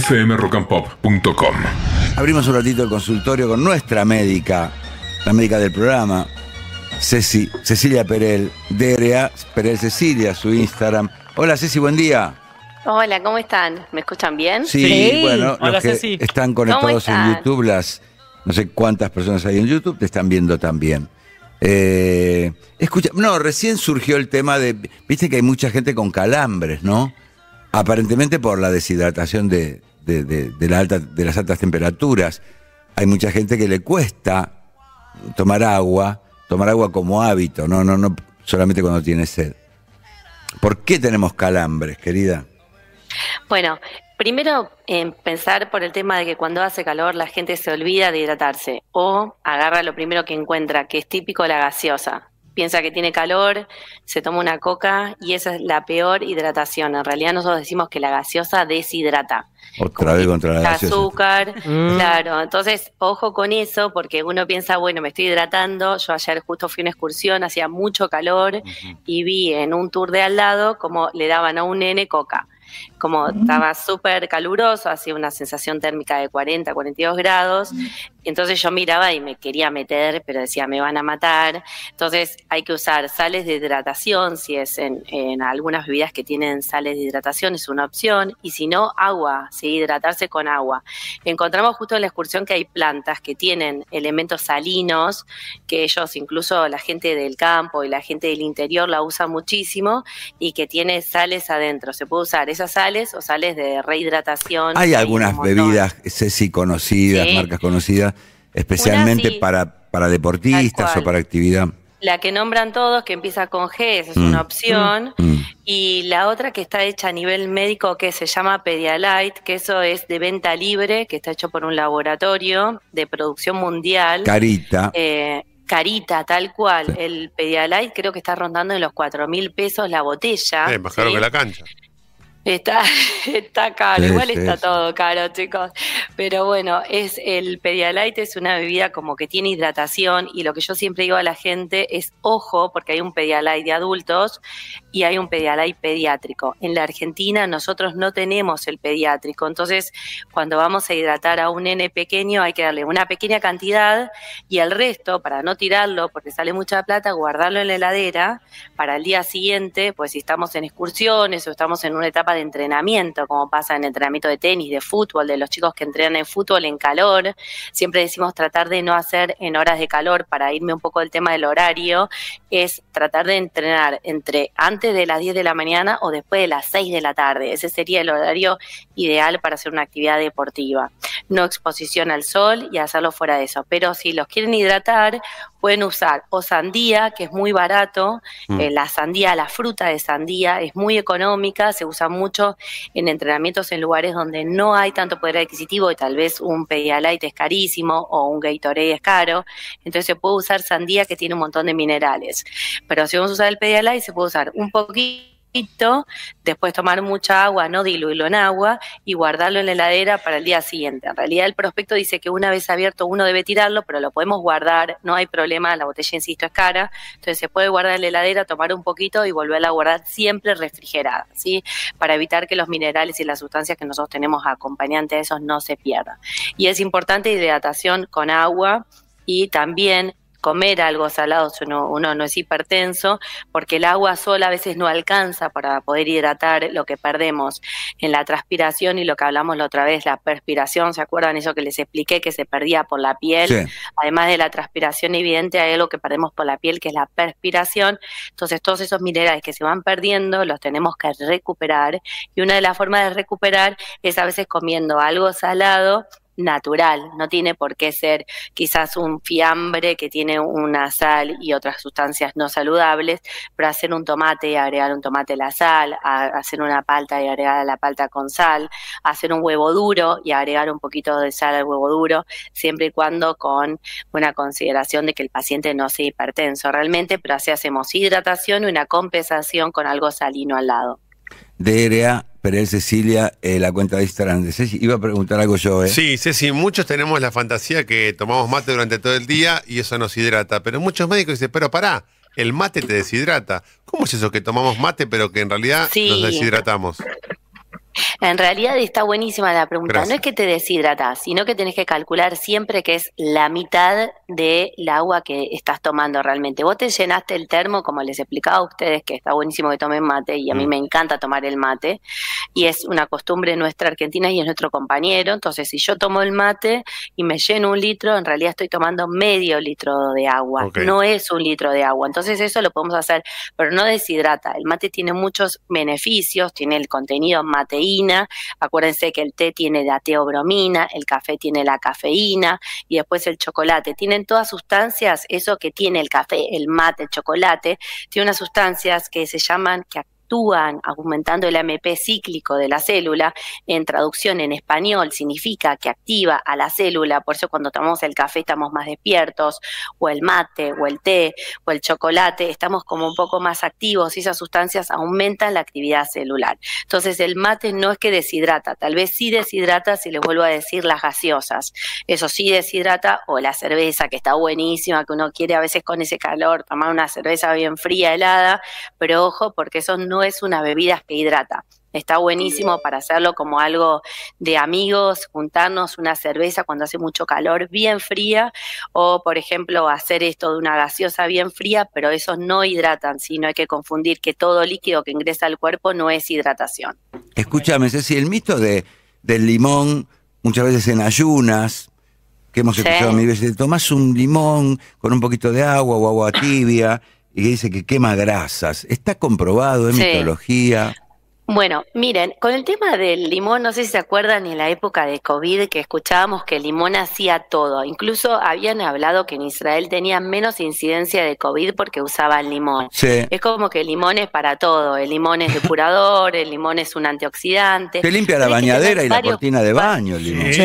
fmrockandpop.com. Abrimos un ratito el consultorio con nuestra médica, la médica del programa, Ceci, Cecilia Perel, DRA Perel Cecilia, su Instagram. Hola Ceci, buen día. Hola, ¿cómo están? ¿Me escuchan bien? Sí, Sí. bueno, Hola, los que Ceci. están conectados en? YouTube, las no sé cuántas personas hay en YouTube, te están viendo también. Eh, escucha, no, recién surgió el tema de, viste que hay mucha gente con calambres, ¿no? Aparentemente por la deshidratación de, de- de- de la alta, las altas temperaturas. Hay mucha gente que le cuesta tomar agua, tomar agua como hábito, no, no, no solamente cuando tiene sed. ¿Por qué tenemos calambres, querida? Bueno, primero en pensar por el tema de que cuando hace calor la gente se olvida de hidratarse o agarra lo primero que encuentra, que es típico la gaseosa. Piensa que tiene calor, se toma una coca y esa es la peor hidratación. En realidad nosotros decimos que la gaseosa deshidrata. Otra vez contra la gaseosa. azúcar, Mm. claro. Entonces, ojo con eso, porque uno piensa, bueno, me estoy hidratando. Yo ayer justo fui a una excursión, hacía mucho calor y vi en un tour de al lado como le daban a un nene coca. Como estaba súper caluroso, hacía una sensación térmica de 40, 42 grados. Entonces yo miraba y me quería meter, pero decía, me van a matar. Entonces hay que usar sales de hidratación, si es en, en algunas bebidas que tienen sales de hidratación, es una opción. Y si no, agua, sí, hidratarse con agua. Encontramos justo en la excursión que hay plantas que tienen elementos salinos, que ellos, incluso la gente del campo y la gente del interior la usa muchísimo y que tiene sales adentro. Se puede usar esas sales o sales de rehidratación. Hay un algunas bebidas, Ceci, conocidas, Sí. marcas conocidas, especialmente sí. para, para deportistas o para actividad. La que nombran todos, que empieza con G, esa es Mm. una opción. Mm. Y la otra que está hecha a nivel médico, que se llama Pedialyte, que eso es de venta libre, que está hecho por un laboratorio de producción mundial. Carita. Eh, carita, tal cual. Sí. El Pedialyte creo que está rondando en los cuatro mil pesos la botella. Eh, más caro ¿sí? que la cancha. Está, está caro, Sí, igual sí, está sí. todo caro, chicos. Pero bueno, es el Pedialyte es una bebida como que tiene hidratación y lo que yo siempre digo a la gente es ojo, porque hay un Pedialyte de adultos y hay un Pedialyte pediátrico. En la Argentina nosotros no tenemos el pediátrico, entonces cuando vamos a hidratar a un nene pequeño hay que darle una pequeña cantidad y el resto, para no tirarlo, porque sale mucha plata, guardarlo en la heladera para el día siguiente, pues si estamos en excursiones o estamos en una etapa de entrenamiento, como pasa en entrenamiento de tenis, de fútbol, de los chicos que entrenan en fútbol en calor, siempre decimos tratar de no hacer en horas de calor, para irme un poco del tema del horario, es tratar de entrenar entre antes de las 10 de la mañana o después de las 6 de la tarde. Ese sería el horario ideal para hacer una actividad deportiva. No exposición al sol y hacerlo fuera de eso. Pero si los quieren hidratar, pueden usar o sandía, que es muy barato, Mm. eh, la sandía, la fruta de sandía es muy económica, se usa mucho en entrenamientos en lugares donde no hay tanto poder adquisitivo y tal vez un Pedialyte es carísimo o un Gatorade es caro, entonces se puede usar sandía que tiene un montón de minerales. Pero si vamos a usar el Pedialyte se puede usar un poquito después tomar mucha agua, no diluirlo en agua y guardarlo en la heladera para el día siguiente. En realidad el prospecto dice que una vez abierto uno debe tirarlo, pero lo podemos guardar, no hay problema, la botella, insisto, es cara, entonces se puede guardar en la heladera, tomar un poquito y volverla a guardar siempre refrigerada, ¿sí? Para evitar que los minerales y las sustancias que nosotros tenemos acompañantes de esos no se pierdan. Y es importante hidratación con agua y también comer algo salado si uno, uno no es hipertenso, porque el agua sola a veces no alcanza para poder hidratar lo que perdemos en la transpiración y lo que hablamos la otra vez, la perspiración, ¿se acuerdan eso que les expliqué que se perdía por la piel? Sí. Además de la transpiración evidente, hay algo que perdemos por la piel, que es la perspiración. Entonces, todos esos minerales que se van perdiendo los tenemos que recuperar. Y una de las formas de recuperar es a veces comiendo algo salado natural, no tiene por qué ser quizás un fiambre que tiene una sal y otras sustancias no saludables, pero hacer un tomate y agregar un tomate a la sal, hacer una palta y agregar la palta con sal, hacer un huevo duro y agregar un poquito de sal al huevo duro, siempre y cuando con una consideración de que el paciente no sea hipertenso realmente, pero así hacemos hidratación y una compensación con algo salino al lado. DRA Perel Cecilia, eh, la cuenta de Instagram de Ceci. Iba a preguntar algo yo, ¿eh? Sí, Ceci, muchos tenemos la fantasía que tomamos mate durante todo el día y eso nos hidrata, pero muchos médicos dicen, pero pará, el mate te deshidrata. ¿Cómo es eso que tomamos mate pero que en realidad Sí. nos deshidratamos? En realidad está buenísima la pregunta. Gracias. No es que te deshidratas, sino que tenés que calcular siempre que es la mitad del agua que estás tomando realmente. Vos te llenaste el termo, como les explicaba a ustedes, que está buenísimo que tomen mate, y a mí Mm. me encanta tomar el mate, y es una costumbre nuestra argentina y es nuestro compañero. Entonces, si yo tomo el mate y me lleno un litro, en realidad estoy tomando medio litro de agua, no es un litro de agua. Entonces, eso lo podemos hacer, pero no deshidrata. El mate tiene muchos beneficios, tiene el contenido acuérdense que el té tiene la teobromina, el café tiene la cafeína y después el chocolate. Tienen todas sustancias, eso que tiene el café, el mate, el chocolate, tiene unas sustancias que se llaman, que actúan aumentando el AMP cíclico de la célula. En traducción en español significa que activa a la célula, por eso cuando tomamos el café estamos más despiertos, o el mate, o el té, o el chocolate, estamos como un poco más activos y esas sustancias aumentan la actividad celular. Entonces el mate no es que deshidrata, tal vez sí deshidrata si les vuelvo a decir las gaseosas. Eso sí deshidrata o la cerveza que está buenísima, que uno quiere a veces con ese calor tomar una cerveza bien fría, helada, pero ojo porque eso no es una bebida que hidrata. Está buenísimo para hacerlo como algo de amigos, juntarnos una cerveza cuando hace mucho calor bien fría o, por ejemplo, hacer esto de una gaseosa bien fría, pero esos no hidratan, sino hay que confundir que todo líquido que ingresa al cuerpo no es hidratación. Escúchame, Ceci, el mito de, del limón, muchas veces en ayunas, que hemos Sí. escuchado mil veces, tomás un limón con un poquito de agua o agua tibia y que dice que quema grasas. Está comprobado, es Sí. mitología. Bueno, miren, con el tema del limón, no sé si se acuerdan en la época de COVID que escuchábamos que el limón hacía todo. Incluso habían hablado que en Israel tenía menos incidencia de COVID porque usaban limón. Sí. Es como que el limón es para todo. El limón es depurador, el limón es un antioxidante. Te limpia la bañadera y la cortina de baño, el limón. Sí.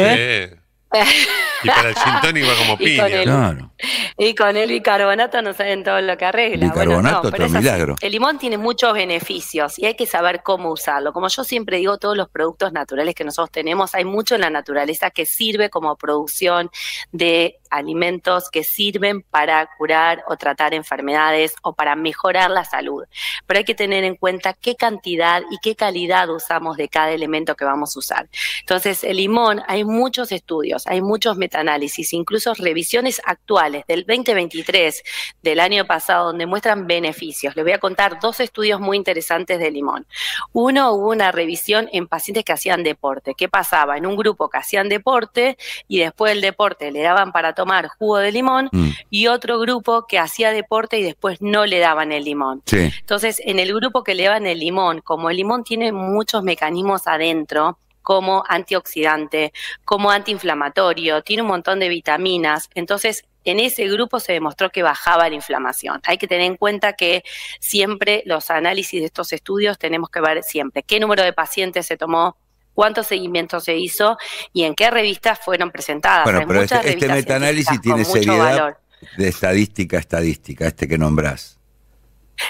Y para el gin tonic va como Y con piña. el- Claro. Y con el bicarbonato no saben todo lo que arregla. Bicarbonato, Bueno, no, pero otro es así. milagro. El limón tiene muchos beneficios y hay que saber cómo usarlo. Como yo siempre digo, todos los productos naturales que nosotros tenemos, hay mucho en la naturaleza que sirve como producción de alimentos que sirven para curar o tratar enfermedades o para mejorar la salud. Pero hay que tener en cuenta qué cantidad y qué calidad usamos de cada elemento que vamos a usar. Entonces, el limón, hay muchos estudios, hay muchos metaanálisis, incluso revisiones actuales del 2023, del año pasado, donde muestran beneficios. Les voy a contar dos estudios muy interesantes de limón. Uno, hubo una revisión en pacientes que hacían deporte. ¿Qué pasaba? En un grupo que hacían deporte y después del deporte le daban para tomar jugo de limón Mm, y otro grupo que hacía deporte y después no le daban el limón. sí. Entonces, en el grupo que le daban el limón, como el limón tiene muchos mecanismos adentro, como antioxidante, como antiinflamatorio, tiene un montón de vitaminas, entonces en ese grupo se demostró que bajaba la inflamación. Hay que tener en cuenta que siempre los análisis de estos estudios tenemos que ver siempre qué número de pacientes se tomó, cuántos seguimientos se hizo y en qué revistas fueron presentadas. Bueno, Hay pero este, este metaanálisis tiene seriedad valor. de estadística, estadística, este que nombrás.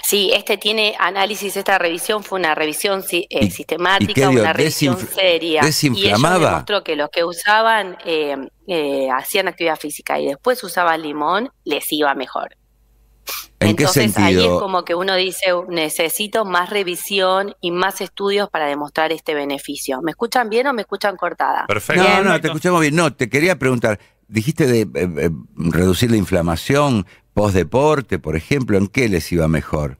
Sí, este tiene análisis, esta revisión fue una revisión si- eh, ¿Y- y qué sistemática, una revisión Desinfl- seria. desinflamaba? Y ellos demostró que los que usaban, eh, eh, hacían actividad física y después usaban limón, les iba mejor. ¿En qué Entonces ahí es como que uno dice, necesito más revisión y más estudios para demostrar este beneficio. ¿Me escuchan bien o me escuchan cortada? Perfecto. No, no, te escuchamos bien. No, te quería preguntar, dijiste de eh, eh, reducir la inflamación post deporte, por ejemplo, ¿en qué les iba mejor?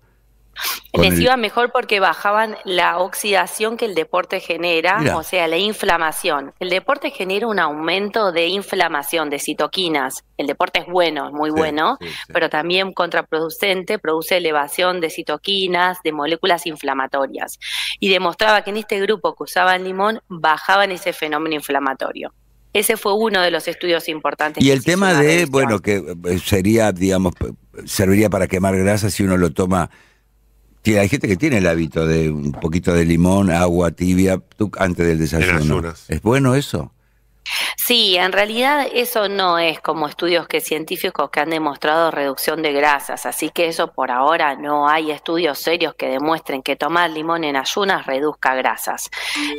Les el- iba mejor porque bajaban la oxidación que el deporte genera, Mira. o sea, la inflamación. El deporte genera un aumento de inflamación, de citoquinas. El deporte es bueno, es muy Sí, bueno, sí, sí. pero también contraproducente, produce elevación de citoquinas, de moléculas inflamatorias. Y demostraba que en este grupo que usaban limón bajaban ese fenómeno inflamatorio. Ese fue uno de los estudios importantes. Y el tema de, bueno, que eh, sería, digamos, serviría para quemar grasa si uno lo toma. Tiene- Hay gente que tiene el hábito de un poquito de limón, agua tibia, tú, antes del desayuno. ¿Es bueno eso? Sí, en realidad eso no es como estudios que científicos que han demostrado reducción de grasas, así que eso por ahora no hay estudios serios que demuestren que tomar limón en ayunas reduzca grasas.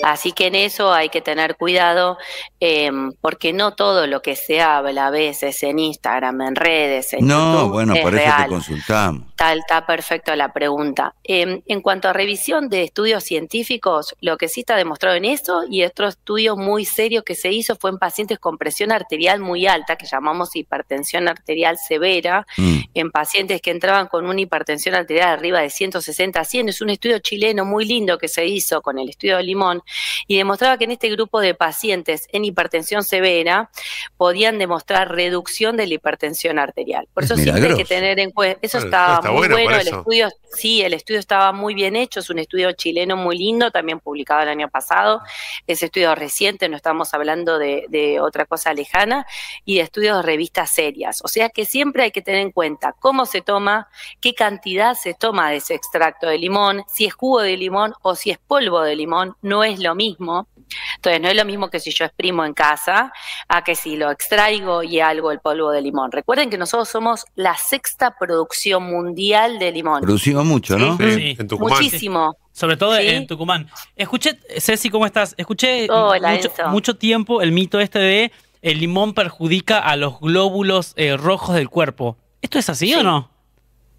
Así que en eso hay que tener cuidado eh, porque no todo lo que se habla a veces en Instagram, en redes, en No, YouTube bueno, es por eso te consultamos. Está, está perfecto la pregunta. Em, en cuanto a revisión de estudios científicos, lo que sí está demostrado en eso y otro estudio muy serio que se hizo fue en pacientes con presión arterial muy alta, que llamamos hipertensión arterial severa, Mm. en pacientes que entraban con una hipertensión arterial arriba de 160 a 100. Es un estudio chileno muy lindo que se hizo con el estudio de Limón y demostraba que en este grupo de pacientes en hipertensión severa podían demostrar reducción de la hipertensión arterial. Por Es eso siempre hay que tener en cuenta, eso está muy bueno el estudio, sí, el estudio estaba muy bien hecho, es un estudio chileno muy lindo, también publicado el año pasado, es estudio reciente, no estamos hablando de, de otra cosa lejana, y de estudios de revistas serias. O sea que siempre hay que tener en cuenta cómo se toma, qué cantidad se toma de ese extracto de limón, si es jugo de limón o si es polvo de limón, no es lo mismo. Entonces, no es lo mismo que si yo exprimo en casa a que si lo extraigo y algo el polvo de limón. Recuerden que nosotros somos la sexta producción mundial de limón. Producimos mucho, ¿no? Sí, Sí. en Tucumán. Muchísimo. Sobre todo Sí. en Tucumán. Escuché, Ceci, ¿cómo estás? Escuché Hola, mucho, tiempo el mito este de el limón perjudica a los glóbulos eh, rojos del cuerpo. ¿Esto es así o no?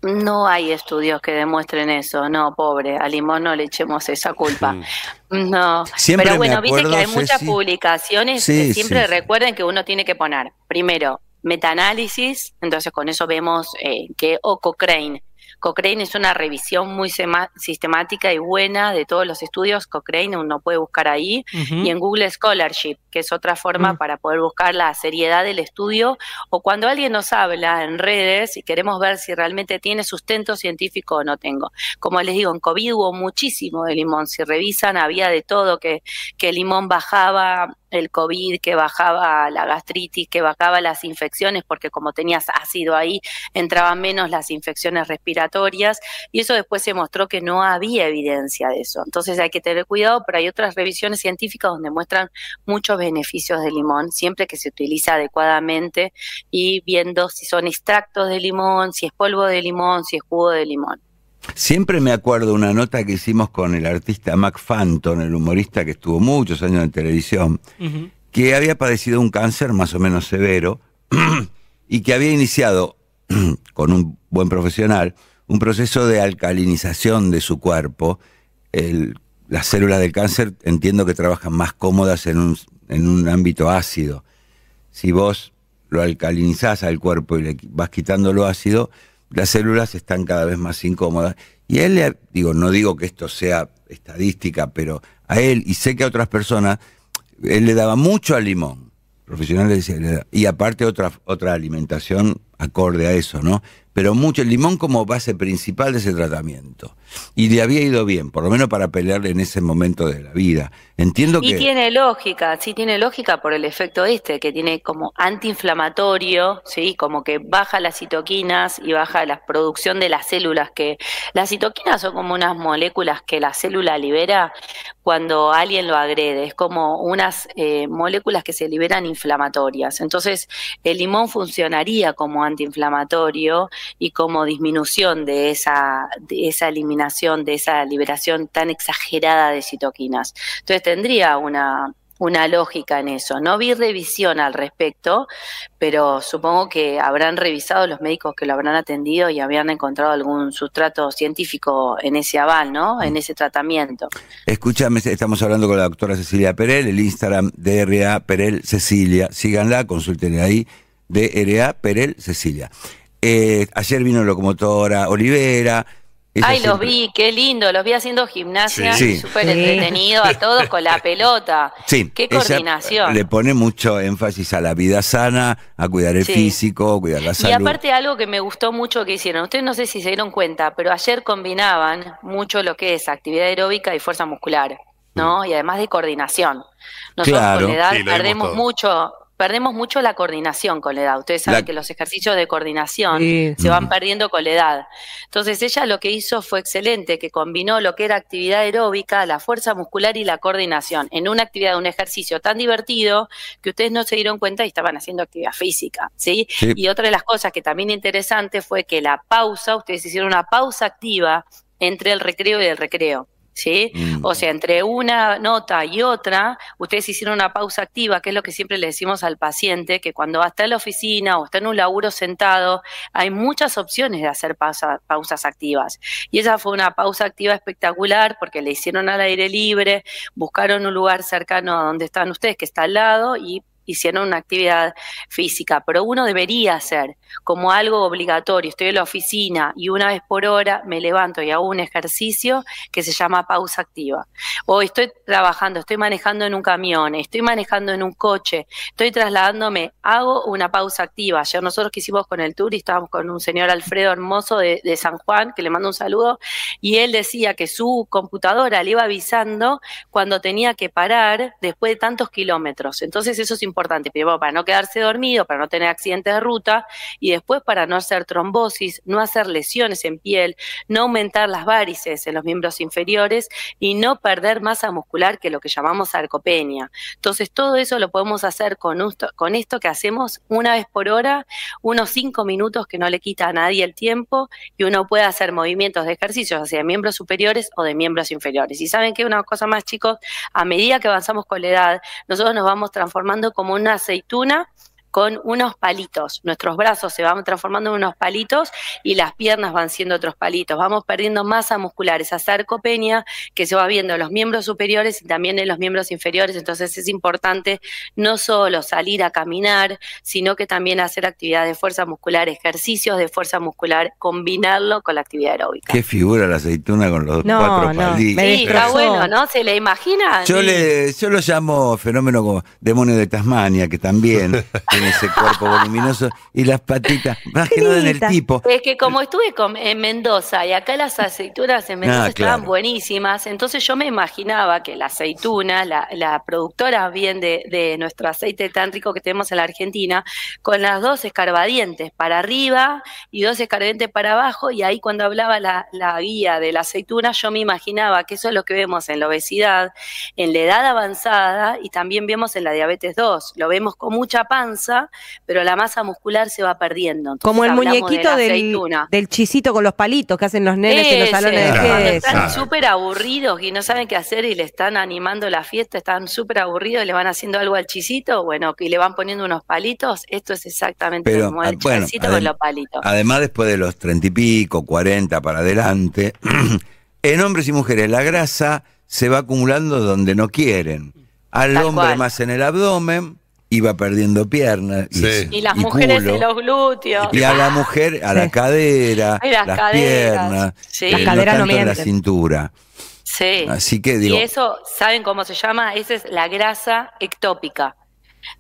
No hay estudios que demuestren eso. No, pobre, al limón no le echemos esa culpa. No, Siempre pero bueno, viste que hay muchas Ceci. publicaciones Sí, que siempre sí, sí. recuerden que uno tiene que poner, primero, metaanálisis, entonces con eso vemos eh, que, o Cochrane. Cochrane es una revisión muy sistemática y buena de todos los estudios. Cochrane uno puede buscar ahí. Y en Google Scholarship, que es otra forma Mm. para poder buscar la seriedad del estudio, o cuando alguien nos habla en redes y queremos ver si realmente tiene sustento científico o no tengo. Como les digo, en COVID hubo muchísimo de limón. Si revisan, había de todo, que, que el limón bajaba el COVID, que bajaba la gastritis, que bajaba las infecciones, porque como tenías ácido ahí, entraban menos las infecciones respiratorias, y eso después se mostró que no había evidencia de eso. Entonces hay que tener cuidado, pero hay otras revisiones científicas donde muestran muchos beneficios del limón, siempre que se utiliza adecuadamente y viendo si son extractos de limón, si es polvo de limón, si es jugo de limón. Siempre me acuerdo una nota que hicimos con el artista Mac Phantom, el humorista que estuvo muchos años en televisión, que había padecido un cáncer más o menos severo y que había iniciado con un buen profesional un proceso de alcalinización de su cuerpo. El- las células del cáncer entiendo que trabajan más cómodas en un, en un ámbito ácido. Si vos lo alcalinizás al cuerpo y le vas quitando lo ácido, las células están cada vez más incómodas. Y a él, digo, no digo que esto sea estadística, pero a él y sé que a otras personas, él le daba mucho al limón. Profesional le decía, y aparte otra, otra alimentación acorde a eso, ¿no? Pero mucho el limón como base principal de ese tratamiento. Y le había ido bien, por lo menos para pelearle en ese momento de la vida. Entiendo Y que... tiene lógica, sí tiene lógica por el efecto este, que tiene como antiinflamatorio, sí, como que baja las citoquinas y baja la producción de las células, que las citoquinas son como unas moléculas que la célula libera cuando alguien lo agrede, es como unas eh, moléculas que se liberan inflamatorias. Entonces, el limón funcionaría como antiinflamatorio y como disminución de esa, de esa eliminación, de esa liberación tan exagerada de citoquinas. Entonces tendría una, una lógica en eso. No vi revisión al respecto, pero supongo que habrán revisado los médicos que lo habrán atendido y habían encontrado algún sustrato científico en ese aval, ¿no? En ese tratamiento. Escúchame, estamos hablando con la doctora Cecilia Perel, el Instagram DRA Perel Cecilia. Síganla, consúltenle ahí, DRA Perel Cecilia. Eh, ayer vino Locomotora Olivera. Ella Ay, los siempre- vi, qué lindo, los vi haciendo gimnasia, Sí. súper Sí. entretenido a todos con la pelota. Sí, Qué ella coordinación. Le pone mucho énfasis a la vida sana, a cuidar el Sí. físico, cuidar la Y salud. aparte algo que me gustó mucho que hicieron, ustedes no sé si se dieron cuenta, pero ayer combinaban mucho lo que es actividad aeróbica y fuerza muscular, ¿no? Y además de coordinación. Nosotros Claro. con la edad perdemos todo. mucho, perdemos mucho la coordinación con la edad. Ustedes saben La- que los ejercicios de coordinación Sí. se van Mm. perdiendo con la edad. Entonces ella lo que hizo fue excelente, que combinó lo que era actividad aeróbica, la fuerza muscular y la coordinación en una actividad, un ejercicio tan divertido que ustedes no se dieron cuenta y estaban haciendo actividad física, ¿sí? Sí. Y otra de las cosas que también interesante fue que la pausa, ustedes hicieron una pausa activa entre el recreo y el recreo. ¿Sí? Mm. O sea, entre una nota y otra, ustedes hicieron una pausa activa, que es lo que siempre le decimos al paciente, que cuando está en la oficina o está en un laburo sentado, hay muchas opciones de hacer pausa- pausas activas. Y esa fue una pausa activa espectacular porque le hicieron al aire libre, buscaron un lugar cercano a donde están ustedes, que está al lado, y hicieron una actividad física, pero uno debería hacer como algo obligatorio. Estoy en la oficina y una vez por hora me levanto y hago un ejercicio que se llama pausa activa. O estoy trabajando, estoy manejando en un camión, estoy manejando en un coche, estoy trasladándome, hago una pausa activa. Ayer nosotros que hicimos con el tour y estábamos con un señor Alfredo Hermoso de, de San Juan, que le mando un saludo, y él decía que su computadora le iba avisando cuando tenía que parar después de tantos kilómetros. Entonces eso es importante, primero para no quedarse dormido, para no tener accidentes de ruta y después para no hacer trombosis, no hacer lesiones en piel, no aumentar las varices en los miembros inferiores y no perder masa muscular, que es lo que llamamos sarcopenia. Entonces todo eso lo podemos hacer con, esto- que hacemos una vez por hora, unos cinco minutos que no le quita a nadie el tiempo y uno puede hacer movimientos de ejercicios hacia miembros superiores o de miembros inferiores. Y saben que una cosa más, chicos, a medida que avanzamos con la edad, nosotros nos vamos transformando como una aceituna con unos palitos. Nuestros brazos se van transformando en unos palitos y las piernas van siendo otros palitos. Vamos perdiendo masa muscular, esa sarcopenia que se va viendo en los miembros superiores y también en los miembros inferiores. Entonces es importante no solo salir a caminar, sino que también hacer actividad de fuerza muscular, ejercicios de fuerza muscular, combinarlo con la actividad aeróbica. Qué figura la aceituna con los No, cuatro no, palitos. Sí, está bueno, ¿no? ¿Se le imagina? Yo, Sí. le, yo lo llamo fenómeno como demonio de Tasmania, que también tiene ese cuerpo voluminoso y las patitas, más que nada en el tipo. Es que como estuve con- en Mendoza y acá las aceitunas en Mendoza Ah, estaban claro. buenísimas, entonces yo me imaginaba que la aceituna, la, la productora bien de, de nuestro aceite tan rico que tenemos en la Argentina, con las dos escarbadientes para arriba y dos escarbadientes para abajo, y ahí cuando hablaba la, la guía de la aceituna, yo me imaginaba que eso es lo que vemos en la obesidad, en la edad avanzada y también vemos en la diabetes 2. Lo vemos con mucha panza, pero la masa muscular se va perdiendo. Entonces Como el de muñequito del, chisito con los palitos que hacen los nenes en los salones de cuando fiesta. están súper aburridos y no saben qué hacer y le están animando la fiesta, están súper aburridos y le van haciendo algo al chisito, bueno, y le van poniendo unos palitos, esto es exactamente Pero, como el ah, bueno, chisito con los palitos. Además, después de los treinta y pico, cuarenta para adelante, en hombres y mujeres la grasa se va acumulando donde no quieren. Al Tal hombre cual. más en el abdomen y va perdiendo piernas y, Sí. Y las mujeres culo. en los glúteos. Y a la mujer, a la Sí. cadera, Ay, las las, caderas. piernas, Sí. eh, Las no caderas no tanto la cintura. Sí. Así que digo, Y eso, ¿saben cómo se llama? Esa es la grasa ectópica.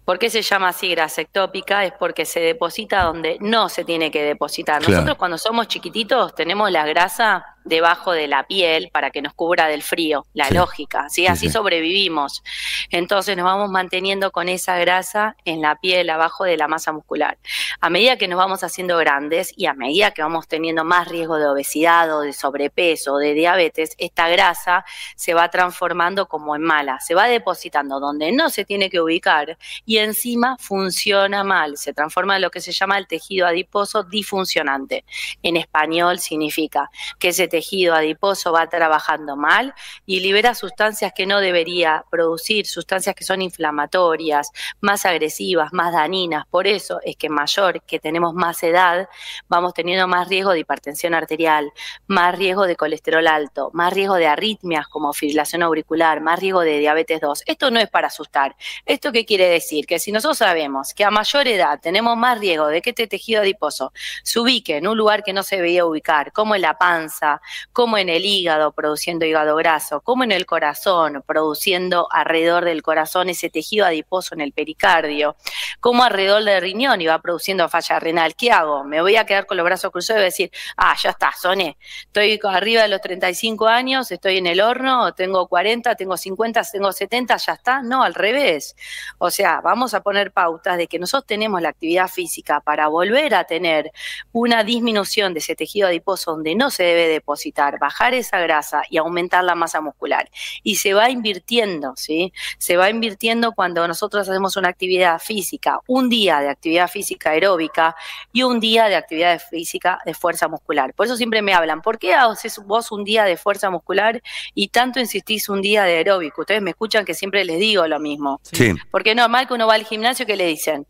¿Por qué se llama así grasa ectópica? Es porque se deposita donde no se tiene que depositar. Claro. Nosotros cuando somos chiquititos tenemos la grasa debajo de la piel para que nos cubra del frío, la Sí. lógica, ¿sí? Sí, Así sí. sobrevivimos. Entonces nos vamos manteniendo con esa grasa en la piel, abajo de la masa muscular. A medida que nos vamos haciendo grandes y a medida que vamos teniendo más riesgo de obesidad o de sobrepeso o de diabetes, esta grasa se va transformando como en mala, se va depositando donde no se tiene que ubicar y encima funciona mal, se transforma en lo que se llama el tejido adiposo disfuncionante. En español significa que ese tejido adiposo va trabajando mal y libera sustancias que no debería producir, sustancias que son inflamatorias, más agresivas, más dañinas. Por eso es que mayor que tenemos más edad, vamos teniendo más riesgo de hipertensión arterial, más riesgo de colesterol alto, más riesgo de arritmias como fibrilación auricular, más riesgo de diabetes 2. Esto no es para asustar. ¿Esto qué quiere decir? Que si nosotros sabemos que a mayor edad tenemos más riesgo de que este tejido adiposo se ubique en un lugar que no se veía ubicar, como en la panza, como en el hígado produciendo hígado graso, como en el corazón produciendo alrededor del corazón ese tejido adiposo en el pericardio, como alrededor del riñón y va produciendo falla renal. ¿Qué hago? Me voy a quedar con los brazos cruzados y voy a decir, ah, ya está, soné. Estoy arriba de los 35 años, estoy en el horno, tengo 40, tengo 50, tengo 70, ya está. No, al revés. O sea, vamos a poner pautas de que nosotros tenemos la actividad física para volver a tener una disminución de ese tejido adiposo donde no se debe depositar, bajar esa grasa y aumentar la masa muscular. Y se va invirtiendo, ¿sí? Se va invirtiendo cuando nosotros hacemos una actividad física, un día de actividad física aeróbica y un día de actividad física de fuerza muscular. Por eso siempre me hablan, ¿por qué haces vos un día de fuerza muscular y tanto insistís un día de aeróbico? Ustedes me escuchan que siempre les digo lo mismo. Sí. Porque es normal que uno va al gimnasio que le dicen,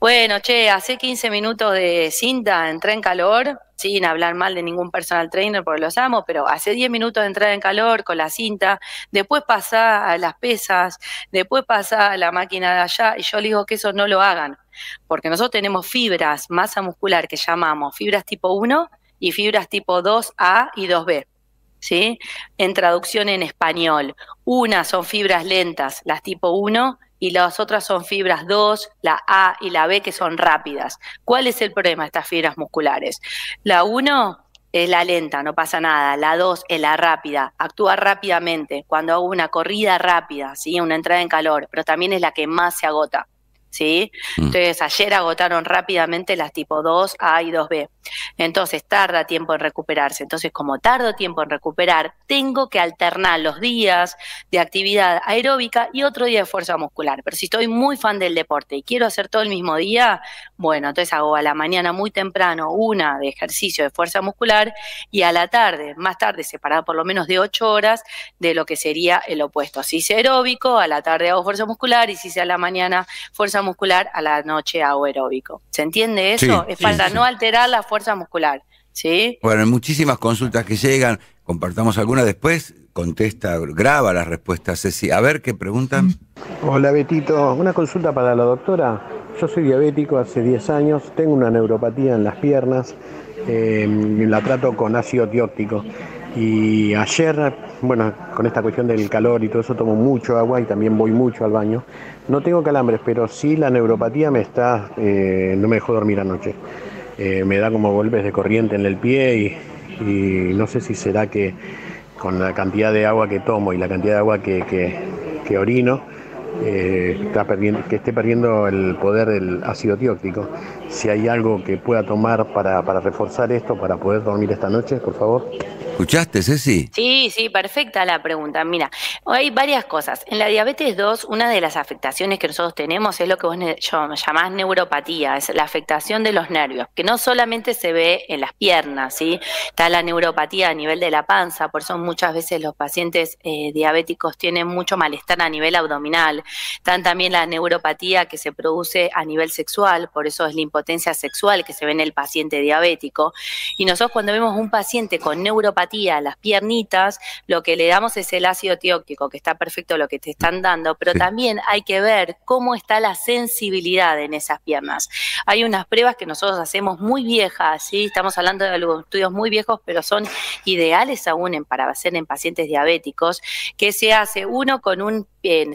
bueno, che, hace 15 minutos de cinta, entré en calor, sin hablar mal de ningún personal trainer porque los amo, pero hace 10 minutos de entrada en calor con la cinta, después pasa a las pesas, después pasa a la máquina de allá, y yo les digo que eso no lo hagan, porque nosotros tenemos fibras, masa muscular que llamamos fibras tipo 1 y fibras tipo 2A y 2B. ¿Sí? En traducción en español, una son fibras lentas, las tipo 1, y las otras son fibras 2, la A y la B que son rápidas. ¿Cuál es el problema de estas fibras musculares? La 1 es la lenta, no pasa nada. La 2 es la rápida, actúa rápidamente cuando hago una corrida rápida, ¿sí? una entrada en calor, pero también es la que más se agota. ¿Sí? Mm. Entonces, ayer agotaron rápidamente las tipo 2A y 2B. Entonces, tarda tiempo en recuperarse. Entonces, como tardo tiempo en recuperar, tengo que alternar los días de actividad aeróbica y otro día de fuerza muscular. Pero si estoy muy fan del deporte y quiero hacer todo el mismo día, bueno, entonces hago a la mañana muy temprano una de ejercicio de fuerza muscular y a la tarde, más tarde, separada por lo menos de 8 horas de lo que sería el opuesto. Si es aeróbico, a la tarde hago fuerza muscular y si sea a la mañana fuerza muscular, a la noche aeróbico. ¿Se entiende eso? Sí, es para sí. no alterar la fuerza muscular. ¿Sí? Bueno, hay muchísimas consultas que llegan. Compartamos alguna después. Contesta, graba las respuestas, Ceci. A ver qué preguntan. Hola Betito, una consulta para la doctora. Yo soy diabético hace 10 años, tengo una neuropatía en las piernas, eh, la trato con ácido tióptico. Y ayer, bueno, con esta cuestión del calor y todo eso, tomo mucho agua y también voy mucho al baño. No tengo calambres, pero sí la neuropatía me está, eh, no me dejó dormir anoche. Eh, me da como golpes de corriente en el pie y, no sé si será que con la cantidad de agua que tomo y la cantidad de agua que, que- orino, eh, está perdiendo, que esté perdiendo el poder del ácido tióptico. Si hay algo que pueda tomar para, para reforzar esto, para poder dormir esta noche, por favor. ¿Escuchaste, Ceci? Sí, sí, perfecta la pregunta. Mira, hay varias cosas. En la diabetes 2, una de las afectaciones que nosotros tenemos es lo que vos llamás neuropatía, es la afectación de los nervios, que no solamente se ve en las piernas, ¿sí? Está la neuropatía a nivel de la panza, por eso muchas veces los pacientes eh, diabéticos tienen mucho malestar a nivel abdominal. Están también la neuropatía que se produce a nivel sexual, por eso es la impotencia sexual que se ve en el paciente diabético. Y nosotros cuando vemos un paciente con neuropatía las piernitas, lo que le damos es el ácido tióptico, que está perfecto lo que te están dando, pero Sí. también hay que ver cómo está la sensibilidad en esas piernas. Hay unas pruebas que nosotros hacemos muy viejas, ¿sí? estamos hablando de algunos estudios muy viejos, pero son ideales aún en, para hacer en pacientes diabéticos, que se hace uno con un,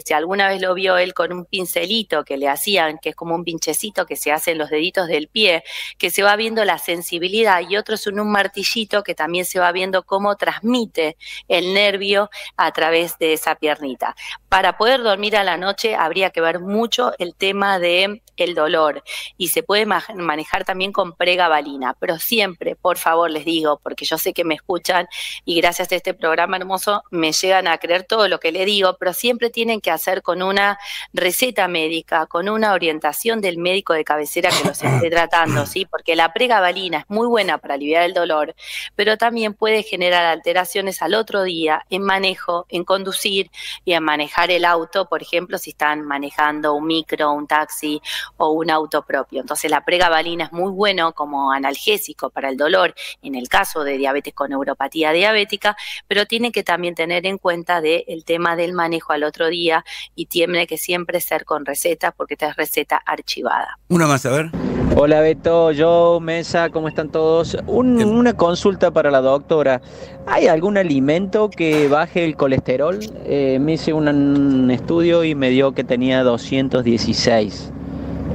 si alguna vez lo vio él, con un pincelito que le hacían, que es como un pinchecito que se hace en los deditos del pie, que se va viendo la sensibilidad, y otro es un martillito que también se va viendo cómo transmite el nervio a través de esa piernita. Para poder dormir a la noche habría que ver mucho el tema de el dolor y se puede ma- manejar también con pregabalina, pero siempre, por favor, les digo, porque yo sé que me escuchan y gracias a este programa hermoso me llegan a creer todo lo que le digo, pero siempre tienen que hacer con una receta médica, con una orientación del médico de cabecera que los esté tratando, ¿sí? Porque la pregabalina es muy buena para aliviar el dolor, pero también puede generar alteraciones al otro día en manejo, en conducir y en manejar el auto, por ejemplo, si están manejando un micro, un taxi o un auto propio. Entonces la pregabalina es muy bueno como analgésico para el dolor en el caso de diabetes con neuropatía diabética, pero tiene que también tener en cuenta de el tema del manejo al otro día y tiene que siempre ser con receta porque esta es receta archivada. Una más, a ver. Hola Beto, yo, Mesa, ¿cómo están todos? Un- Bien. una consulta para la doctora. ¿Hay algún alimento que baje el colesterol? Eh, me hice un, un estudio y me dio que tenía 216.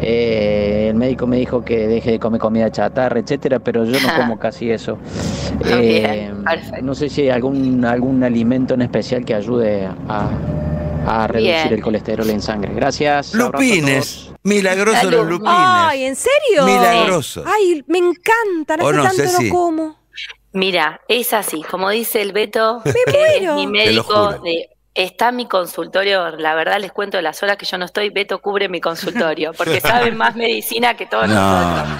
Eh, el médico me dijo que deje de comer comida chatarra, etcétera, pero yo no como casi eso. Eh, no sé si hay algún, algún alimento en especial que ayude a, a reducir Bien. el colesterol en sangre. Gracias. Lupines. Milagrosos Salud. los lupines. Ay, ¿en serio? Milagrosos. Ay, me encantan. ¿O Hace no, tanto no como. Mira, es así, como dice el Beto, Me es muero. mi médico de Está mi consultorio, la verdad les cuento las horas que yo no estoy, Beto cubre mi consultorio, porque sabe más medicina que todos No, nosotros. no.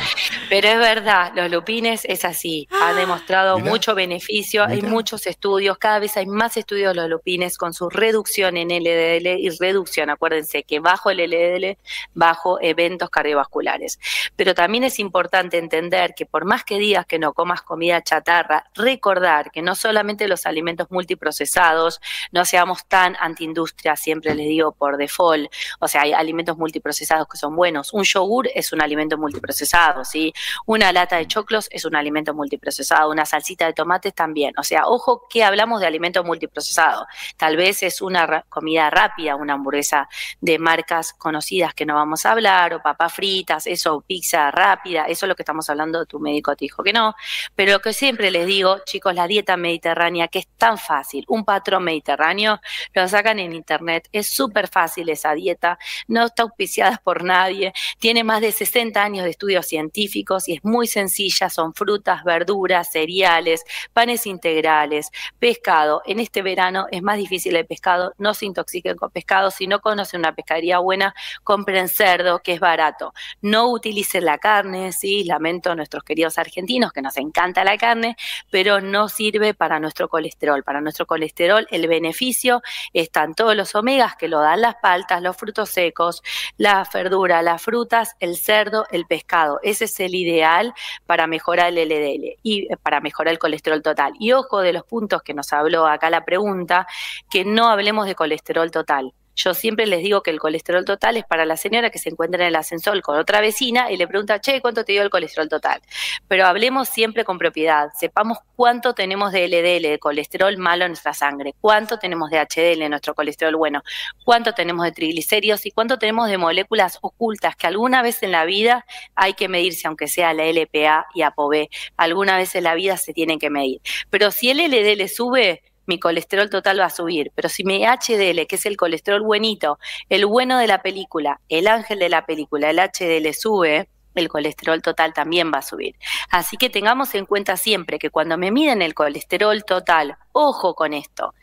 Pero es verdad, los lupines es así, ha demostrado Mirá. mucho beneficio, hay muchos estudios, cada vez hay más estudios de los lupines con su reducción en LDL y reducción, acuérdense que bajo el LDL, bajo eventos cardiovasculares. Pero también es importante entender que por más que digas que no comas comida chatarra, recordar que no solamente los alimentos multiprocesados, no seamos tan antiindustria, siempre les digo por default, o sea, hay alimentos multiprocesados que son buenos. Un yogur es un alimento multiprocesado, ¿sí? Una lata de choclos es un alimento multiprocesado, una salsita de tomates también. O sea, ojo que hablamos de alimento multiprocesado. Tal vez es una comida rápida, una hamburguesa de marcas conocidas que no vamos a hablar, o papas fritas, eso, pizza rápida, eso es lo que estamos hablando, tu médico te dijo que no. Pero lo que siempre les digo, chicos, la dieta mediterránea, que es tan fácil, un patrón mediterráneo, lo sacan en internet, es súper fácil esa dieta, no está auspiciada por nadie, tiene más de 60 años de estudios científicos y es muy sencilla, son frutas, verduras, cereales, panes integrales, pescado. En este verano es más difícil el pescado, no se intoxiquen con pescado, si no conocen una pescadería buena, compren cerdo, que es barato. No utilicen la carne, sí, lamento a nuestros queridos argentinos que nos encanta la carne, pero no sirve para nuestro colesterol. Para nuestro colesterol el beneficio están todos los omegas que lo dan las paltas, los frutos secos, la verdura, las frutas, el cerdo, el pescado. Ese es el ideal para mejorar el LDL y eh, para mejorar el colesterol total. Y ojo de los puntos que nos habló acá la pregunta, que no hablemos de colesterol total. Yo siempre les digo que el colesterol total es para la señora que se encuentra en el ascensor con otra vecina y le pregunta, che, ¿cuánto te dio el colesterol total? Pero hablemos siempre con propiedad, sepamos cuánto tenemos de LDL, de colesterol malo en nuestra sangre, cuánto tenemos de HDL, nuestro colesterol bueno, cuánto tenemos de triglicéridos y cuánto tenemos de moléculas ocultas que alguna vez en la vida hay que medirse, aunque sea la LPA y ApoB, alguna vez en la vida se tienen que medir. Pero si el LDL sube, mi colesterol total va a subir, pero si mi HDL, que es el colesterol buenito, el bueno de la película, el ángel de la película, el HDL sube, el colesterol total también va a subir. Así que tengamos en cuenta siempre que cuando me miden el colesterol total, ojo con esto,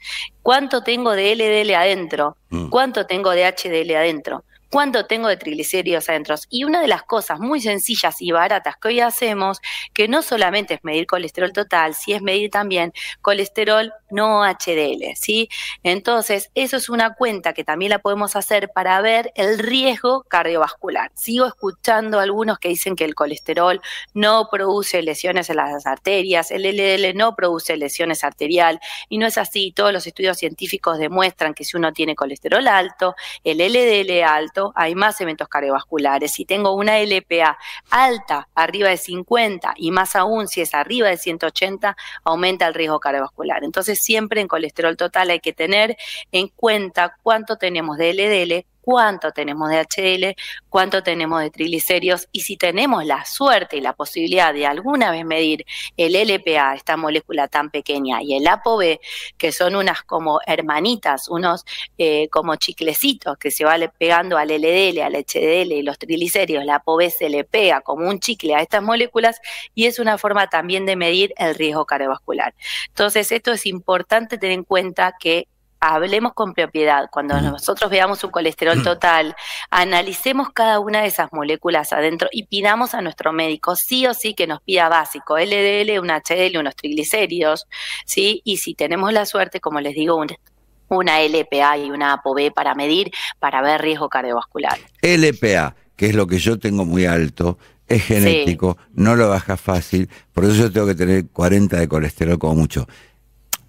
cuánto tengo de LDL adentro, Mm. cuánto tengo de HDL adentro, cuánto tengo de triglicéridos adentro. Y una de las cosas muy sencillas y baratas que hoy hacemos, que no solamente es medir colesterol total, sí es medir también colesterol no HDL, ¿sí? Entonces, eso es una cuenta que también la podemos hacer para ver el riesgo cardiovascular. Sigo escuchando algunos que dicen que el colesterol no produce lesiones en las arterias, el LDL no produce lesiones arterial, y no es así. Todos los estudios científicos demuestran que si uno tiene colesterol alto, el LDL alto, hay más eventos cardiovasculares. Si tengo una LPA alta, arriba de 50, y más aún si es arriba de 180, aumenta el riesgo cardiovascular. Entonces, siempre en colesterol total hay que tener en cuenta cuánto tenemos de LDL, cuánto tenemos de HDL, cuánto tenemos de triglicéridos y si tenemos la suerte y la posibilidad de alguna vez medir el LPA, esta molécula tan pequeña, y el ApoB, que son unas como hermanitas, unos eh, como chiclecitos que se van pegando al LDL, al HDL y los triglicéridos, la ApoB se le pega como un chicle a estas moléculas y es una forma también de medir el riesgo cardiovascular. Entonces, esto es importante tener en cuenta que hablemos con propiedad. Cuando nosotros veamos un colesterol total, analicemos cada una de esas moléculas adentro y pidamos a nuestro médico sí o sí que nos pida básico, LDL, un HDL, unos triglicéridos, ¿sí? Y si tenemos la suerte, como les digo, un- una LPA y una ApoB para medir, para ver riesgo cardiovascular. LPA, que es lo que yo tengo muy alto, es genético, no lo baja fácil, por eso yo tengo que tener 40 de colesterol como mucho.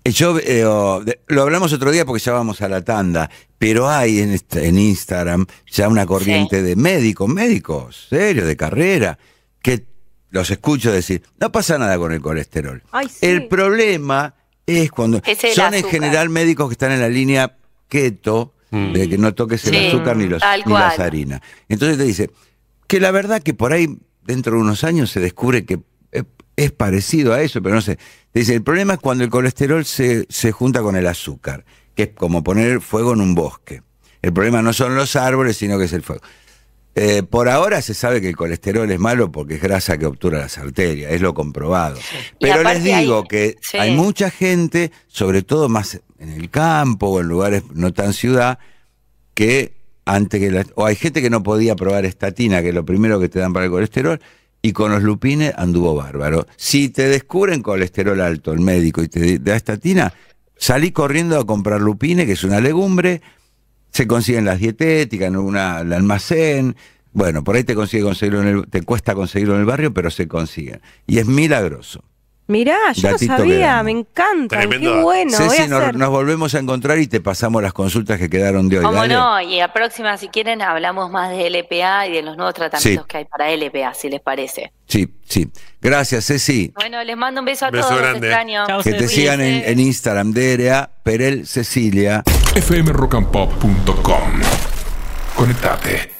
Eh, Yo eh, oh, de- lo hablamos otro día porque ya vamos a la tanda, pero hay en, este- en Instagram ya una corriente de médicos, médicos serios, de carrera, que los escucho decir, no pasa nada con el colesterol. Ay, sí. El problema es cuando Es el son en general médicos que están en la línea keto, de que no toques el Sí, azúcar ni, los, ni las harinas. Entonces te dice que la verdad que por ahí dentro de unos años se descubre que es, parecido a eso, pero no sé. Dice, el problema es cuando el colesterol se, se junta con el azúcar, que es como poner fuego en un bosque. El problema no son los árboles, sino que es el fuego. Eh, por ahora se sabe que el colesterol es malo porque es grasa que obtura las arterias, es lo comprobado. Pero les digo hay- que sí. hay mucha gente, sobre todo más en el campo o en lugares no tan ciudad, que antes que la- o hay gente que no podía probar estatina, que es lo primero que te dan para el colesterol, y con los lupines anduvo bárbaro. Si te descubren colesterol alto el médico y te da estatina, salí corriendo a comprar lupine, que es una legumbre, se consiguen las dietéticas, en una, el almacén. Bueno, por ahí te consigue conseguirlo en el- te cuesta conseguirlo en el barrio, pero se consiguen. Y es milagroso. Mirá, yo no Datito que sabía, me encanta. Tremendo Qué bueno. voy a Ceci, nos, volvemos a encontrar y te pasamos las consultas que quedaron de hoy. Como dale. no, y la próxima, si quieren, hablamos más de LPA y de los nuevos tratamientos Sí. que hay para LPA, si les parece. Sí, sí. Gracias, Ceci. Bueno, les mando un beso a Beso todos, los grande. Chao, Que te Cuídense. sigan en, en Instagram, DRA, Perel Cecilia. fmrockandpop.com. Conectate.